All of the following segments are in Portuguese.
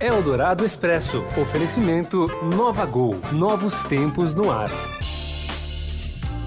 Eldorado Expresso. Oferecimento Nova Gol. Novos tempos no ar.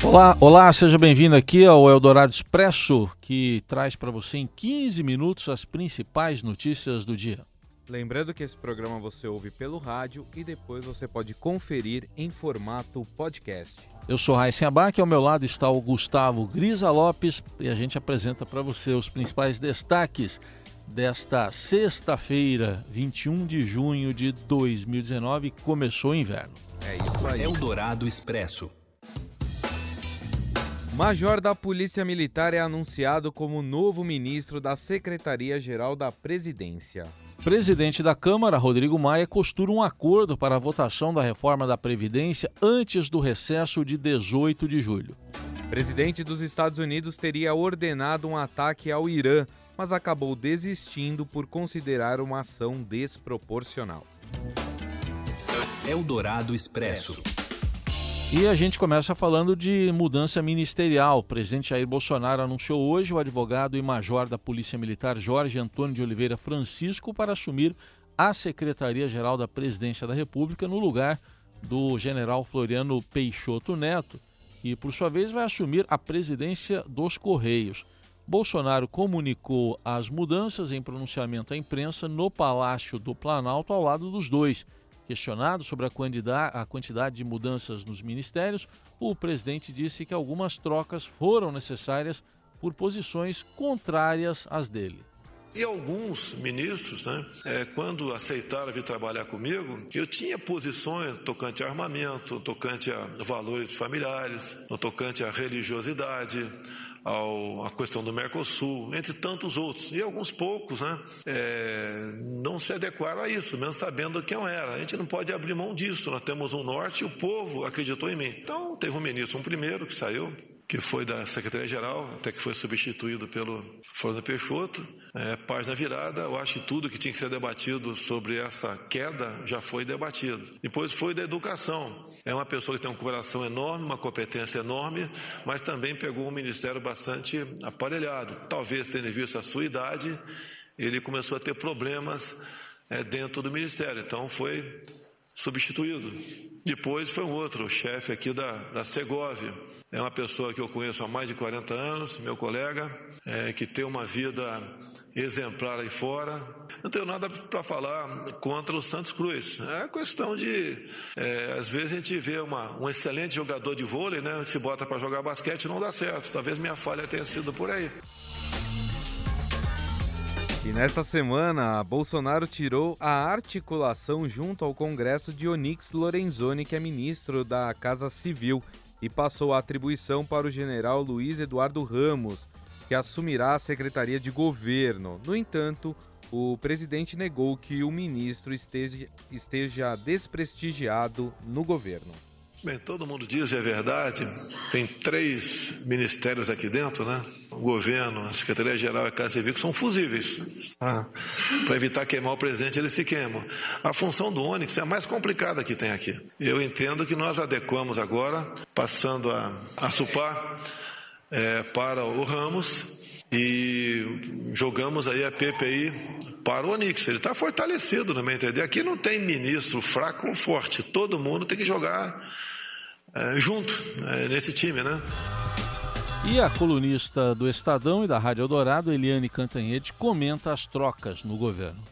Olá, olá, seja bem-vindo aqui ao Eldorado Expresso, que traz para você em 15 minutos as principais notícias do dia. Lembrando que esse programa você ouve pelo rádio e depois você pode conferir em formato podcast. Eu sou Raíssen Abac, ao meu lado está o Gustavo Grisa Lopes e a gente apresenta para você os principais destaques desta sexta-feira, 21 de junho de 2019, começou o inverno. É isso aí. Eldorado Expresso. Major da Polícia Militar é anunciado como novo ministro da Secretaria-Geral da Presidência. Presidente da Câmara, Rodrigo Maia, costura um acordo para a votação da reforma da Previdência antes do recesso de 18 de julho. Presidente dos Estados Unidos teria ordenado um ataque ao Irã, mas acabou desistindo por considerar uma ação desproporcional. Eldorado Expresso. E a gente começa falando de mudança ministerial. O presidente Jair Bolsonaro anunciou hoje o advogado e major da Polícia Militar Jorge Antônio de Oliveira Francisco para assumir a Secretaria-Geral da Presidência da República no lugar do general Floriano Peixoto Neto, que por sua vez vai assumir a presidência dos Correios. Bolsonaro comunicou as mudanças em pronunciamento à imprensa no Palácio do Planalto ao lado dos dois. Questionado sobre a quantidade, de mudanças nos ministérios, o presidente disse que algumas trocas foram necessárias por posições contrárias às dele. E alguns ministros, né, é, quando aceitaram vir trabalhar comigo, eu tinha posições tocante a armamento, tocante a valores familiares, no tocante à religiosidade, ao, à questão do Mercosul, entre tantos outros. E alguns poucos né, é, não se adequaram a isso, mesmo sabendo quem eu era. A gente não pode abrir mão disso. Nós temos um norte e o povo acreditou em mim. Então, teve um ministro, um primeiro, que saiu, que foi da Secretaria-Geral, até que foi substituído pelo Floriano Peixoto. É, página virada, eu acho que tudo que tinha que ser debatido sobre essa queda já foi debatido. Depois foi da educação. É uma pessoa que tem um coração enorme, uma competência enorme, mas também pegou um ministério bastante aparelhado. Talvez tendo visto a sua idade, ele começou a ter problemas é, dentro do ministério. Então foi substituído. Depois foi um outro, o chefe aqui da, da Segovia. É uma pessoa que eu conheço há mais de 40 anos, meu colega, é, que tem uma vida exemplar aí fora. Não tenho nada para falar contra o Santos Cruz. É questão de. É, às vezes a gente vê uma, um excelente jogador de vôlei, né? Se bota para jogar basquete não dá certo. Talvez minha falha tenha sido por aí. E nesta semana, Bolsonaro tirou a articulação junto ao Congresso de Onyx Lorenzoni, que é ministro da Casa Civil, e passou a atribuição para o general Luiz Eduardo Ramos, que assumirá a Secretaria de Governo. No entanto, o presidente negou que o ministro esteja, esteja desprestigiado no governo. Bem, todo mundo diz é verdade. Tem três ministérios aqui dentro, né? O governo, a Secretaria-Geral e a Casa Civil, que são fusíveis. Ah, Para evitar queimar o presidente, eles se queimam. A função do Onyx é a mais complicada que tem aqui. Eu entendo que nós adequamos agora, passando a, a supar é, para o Ramos e jogamos aí a PPI para o Onix. Ele está fortalecido, no meu entender. Aqui não tem ministro fraco ou forte. Todo mundo tem que jogar é, junto é, nesse time, né? E a colunista do Estadão e da Rádio Eldorado, Eliane Cantanhede, comenta as trocas no governo.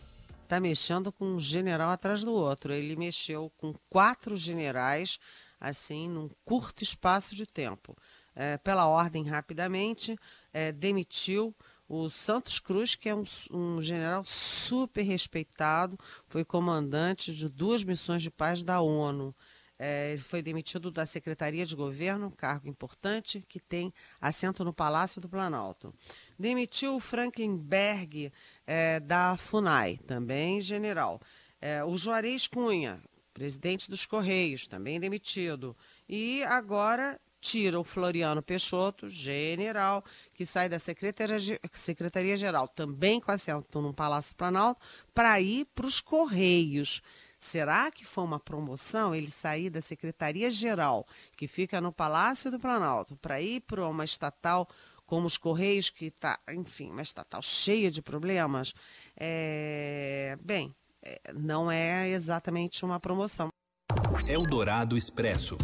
Está mexendo com um general atrás do outro. Ele mexeu com quatro generais, assim, num curto espaço de tempo. É, pela ordem, rapidamente, é, demitiu o Santos Cruz, que é um, um, general super respeitado, foi comandante de duas missões de paz da ONU. É, ele foi demitido da Secretaria de Governo, cargo importante que tem assento no Palácio do Planalto. Demitiu o Franklin Berg é, da FUNAI, também general. É, o Juarez Cunha, presidente dos Correios, também demitido. E agora tira o Floriano Peixoto, general, que sai da Secretaria-Geral, também com assento no Palácio do Planalto, para ir para os Correios. Será que foi uma promoção ele sair da Secretaria-Geral, que fica no Palácio do Planalto, para ir para uma estatal como os Correios, que está, enfim, uma estatal cheia de problemas? É... Bem, não é exatamente uma promoção. Eldorado Expresso.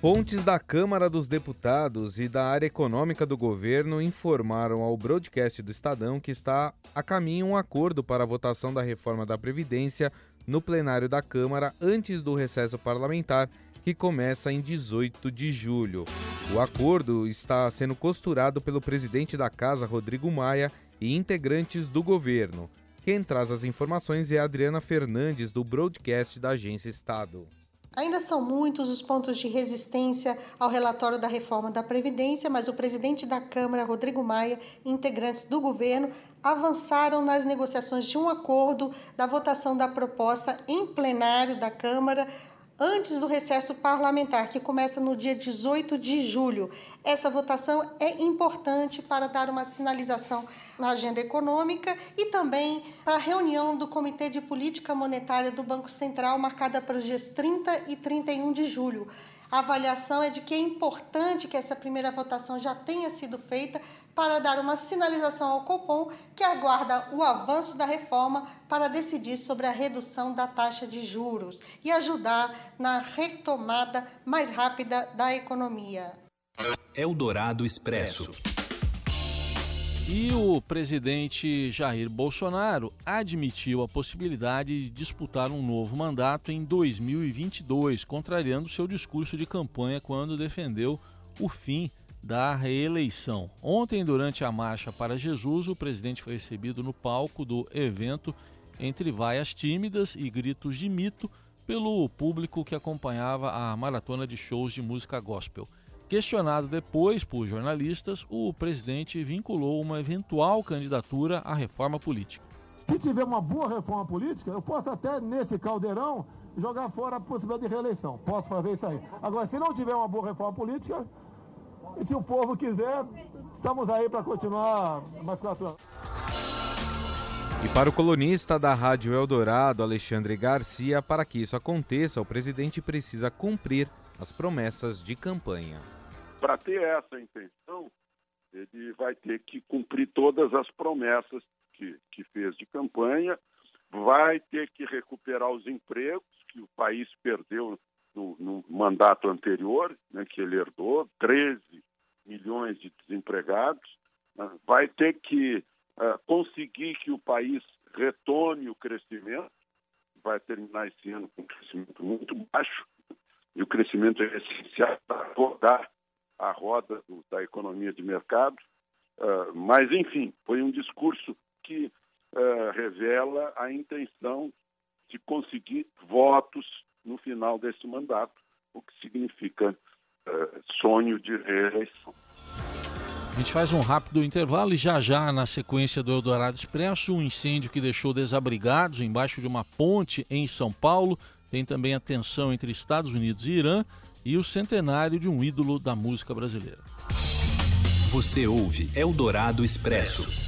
Fontes da Câmara dos Deputados e da área econômica do governo informaram ao broadcast do Estadão que está a caminho um acordo para a votação da reforma da Previdência no plenário da Câmara antes do recesso parlamentar, que começa em 18 de julho. O acordo está sendo costurado pelo presidente da Casa, Rodrigo Maia, e integrantes do governo. Quem traz as informações é Adriana Fernandes, do broadcast da Agência Estado. Ainda são muitos os pontos de resistência ao relatório da reforma da Previdência, mas o presidente da Câmara, Rodrigo Maia, e integrantes do governo avançaram nas negociações de um acordo da votação da proposta em plenário da Câmara antes do recesso parlamentar, que começa no dia 18 de julho. Essa votação é importante para dar uma sinalização na agenda econômica e também para a reunião do Comitê de Política Monetária do Banco Central, marcada para os dias 30 e 31 de julho. A avaliação é de que é importante que essa primeira votação já tenha sido feita para dar uma sinalização ao Copom que aguarda o avanço da reforma para decidir sobre a redução da taxa de juros e ajudar na retomada mais rápida da economia. Eldorado Expresso. E o presidente Jair Bolsonaro admitiu a possibilidade de disputar um novo mandato em 2022, contrariando seu discurso de campanha quando defendeu o fim da reeleição. Ontem, durante a Marcha para Jesus, o presidente foi recebido no palco do evento entre vaias tímidas e gritos de mito pelo público que acompanhava a maratona de shows de música gospel. Questionado depois por jornalistas, o presidente vinculou uma eventual candidatura à reforma política. Se tiver uma boa reforma política, eu posso até, nesse caldeirão, jogar fora a possibilidade de reeleição. Posso fazer isso aí. Agora, se não tiver uma boa reforma política, e se o povo quiser, estamos aí para continuar mais quatro anos. E para o colunista da Rádio Eldorado, Alexandre Garcia, para que isso aconteça, o presidente precisa cumprir as promessas de campanha. Para ter essa intenção, ele vai ter que cumprir todas as promessas que, que fez de campanha, vai ter que recuperar os empregos que o país perdeu no, no mandato anterior, né, que ele herdou, 13 milhões de desempregados, né, vai ter que uh, conseguir que o país retome o crescimento, vai terminar esse ano com um crescimento muito baixo, e o crescimento é essencial para rodar a roda do, da economia de mercado. Uh, mas, enfim, foi um discurso que uh, revela a intenção de conseguir votos no final desse mandato, o que significa uh, sonho de reeleição. A gente faz um rápido intervalo e já já, na sequência do Eldorado Expresso, um incêndio que deixou desabrigados embaixo de uma ponte em São Paulo. Tem também a tensão entre Estados Unidos e Irã e o centenário de um ídolo da música brasileira. Você ouve Eldorado Expresso.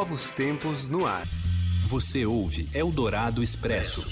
Novos tempos no ar. Você ouve Eldorado Expresso.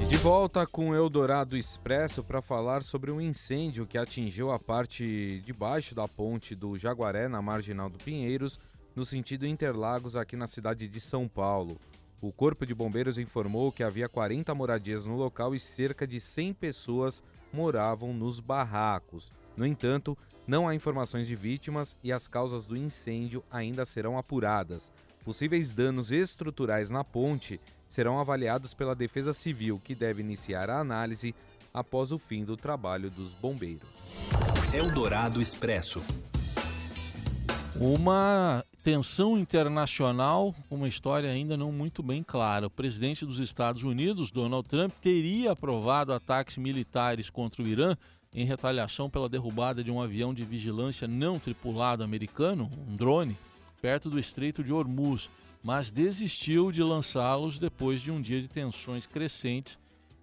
E de volta com Eldorado Expresso para falar sobre um incêndio que atingiu a parte de baixo da ponte do Jaguaré, na marginal do Pinheiros, no sentido Interlagos, aqui na cidade de São Paulo. O Corpo de Bombeiros informou que havia 40 moradias no local e cerca de 100 pessoas moravam nos barracos. No entanto, não há informações de vítimas e as causas do incêndio ainda serão apuradas. Possíveis danos estruturais na ponte serão avaliados pela Defesa Civil, que deve iniciar a análise após o fim do trabalho dos bombeiros. Eldorado Expresso. Uma tensão internacional, uma história ainda não muito bem clara. O presidente dos Estados Unidos, Donald Trump, teria aprovado ataques militares contra o Irã em retaliação pela derrubada de um avião de vigilância não tripulado americano, um drone, perto do Estreito de Hormuz, mas desistiu de lançá-los depois de um dia de tensões crescentes,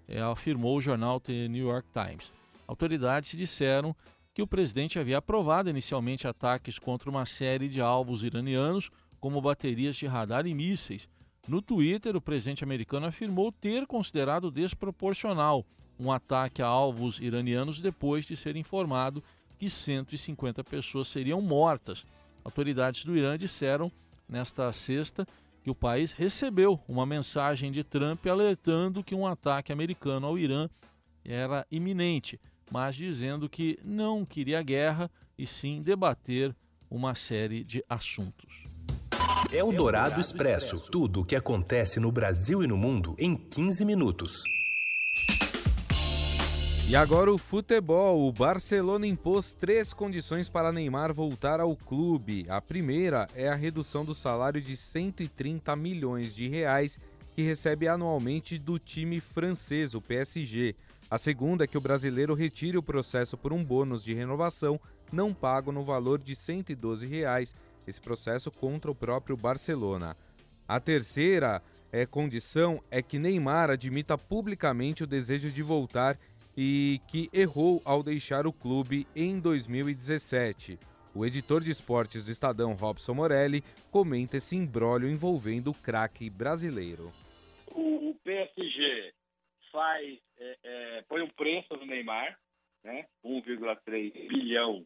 é, afirmou o jornal The New York Times. Autoridades disseram que o presidente havia aprovado inicialmente ataques contra uma série de alvos iranianos, como baterias de radar e mísseis. No Twitter, o presidente americano afirmou ter considerado desproporcional um ataque a alvos iranianos depois de ser informado que 150 pessoas seriam mortas. Autoridades do Irã disseram nesta sexta que o país recebeu uma mensagem de Trump alertando que um ataque americano ao Irã era iminente, mas dizendo que não queria guerra e sim debater uma série de assuntos. É o Dourado Expresso tudo o que acontece no Brasil e no mundo em 15 minutos. E agora o futebol. O Barcelona impôs três condições para Neymar voltar ao clube. A primeira é a redução do salário de 130 milhões de reais que recebe anualmente do time francês, o PSG. A segunda é que o brasileiro retire o processo por um bônus de renovação não pago no valor de 112 reais, esse processo contra o próprio Barcelona. A terceira é, condição é que Neymar admita publicamente o desejo de voltar e que errou ao deixar o clube em 2017. O editor de esportes do Estadão, Robson Morelli, comenta esse imbróglio envolvendo o craque brasileiro. O PSG faz, é, é, põe um preço no Neymar, né? 1,3 bilhão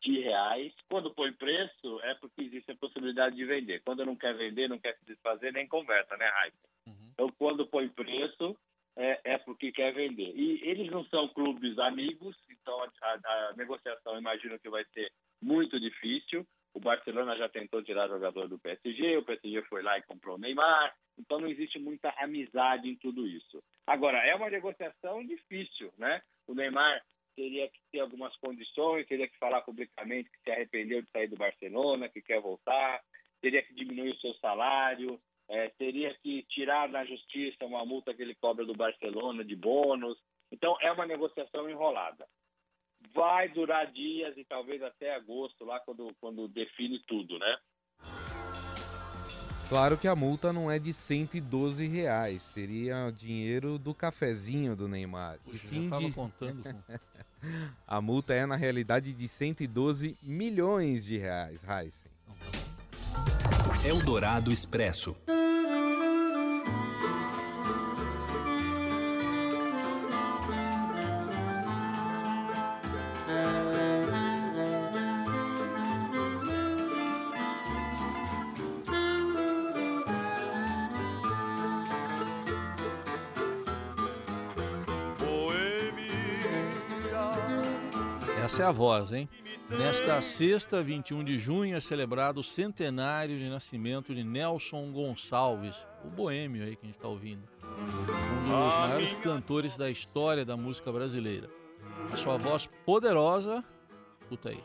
de reais. Quando põe preço, é porque existe a possibilidade de vender. Quando não quer vender, não quer se desfazer, nem conversa, né, Raíssa? Uhum. Então, quando põe preço, é, é, porque quer vender. E eles não são clubes amigos, então a, a, a, negociação imagino que vai ser muito difícil. O Barcelona já tentou tirar jogador do PSG, o PSG foi lá e comprou o Neymar, então não existe muita amizade em tudo isso. Agora, é uma negociação difícil, né? O Neymar teria que ter algumas condições, teria que falar publicamente que se arrependeu de sair do Barcelona, que quer voltar, teria que diminuir o seu salário, é, teria que tirar da justiça uma multa que ele cobra do Barcelona de bônus. Então, é uma negociação enrolada. Vai durar dias e talvez até agosto, lá quando, quando define tudo, né? Claro que a multa não é de 112 reais, seria o dinheiro do cafezinho do Neymar. Puxa, e sim de... contando com... a multa é na realidade de 112 milhões de reais, Heisen. Eldorado Expresso. Essa é a voz, hein? Nesta sexta, 21 de junho, é celebrado o centenário de nascimento de Nelson Gonçalves, o boêmio aí que a gente está ouvindo. Um dos maiores cantores da história da música brasileira. A sua voz poderosa, escuta aí.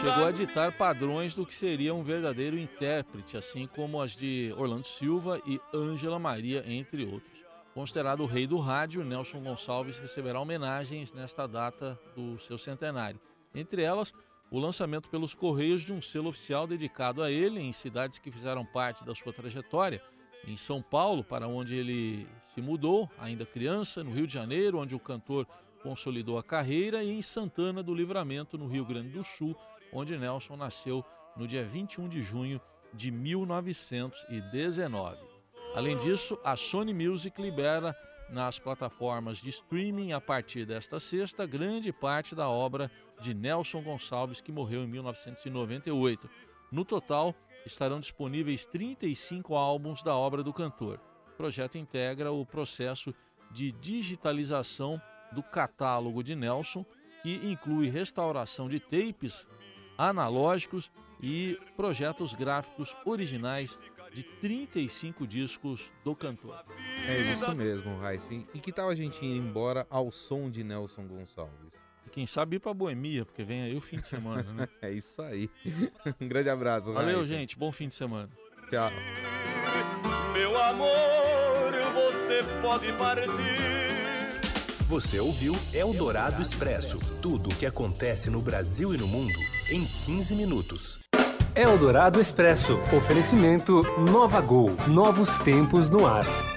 Chegou a ditar padrões do que seria um verdadeiro intérprete, assim como as de Orlando Silva e Ângela Maria, entre outros. Considerado o rei do rádio, Nelson Gonçalves receberá homenagens nesta data do seu centenário. Entre elas, o lançamento pelos Correios de um selo oficial dedicado a ele em cidades que fizeram parte da sua trajetória. Em São Paulo, para onde ele se mudou, ainda criança, no Rio de Janeiro, onde o cantor consolidou a carreira, e em Santana do Livramento, no Rio Grande do Sul, onde Nelson nasceu no dia 21 de junho de 1919. Além disso, a Sony Music libera nas plataformas de streaming a partir desta sexta grande parte da obra de Nelson Gonçalves, que morreu em 1998. No total, estarão disponíveis 35 álbuns da obra do cantor. O projeto integra o processo de digitalização do catálogo de Nelson, que inclui restauração de tapes analógicos e projetos gráficos originais de 35 discos do cantor. É isso mesmo, Raíssa. E que tal a gente ir embora ao som de Nelson Gonçalves? E quem sabe ir pra Boemia, porque vem aí o fim de semana, né? é isso aí. um grande abraço, Valeu, gente. Bom fim de semana. Tchau. Meu amor, você pode partir. Você ouviu Eldorado Expresso tudo o que acontece no Brasil e no mundo em 15 minutos. Eldorado Expresso. Oferecimento Nova Gol. Novos tempos no ar.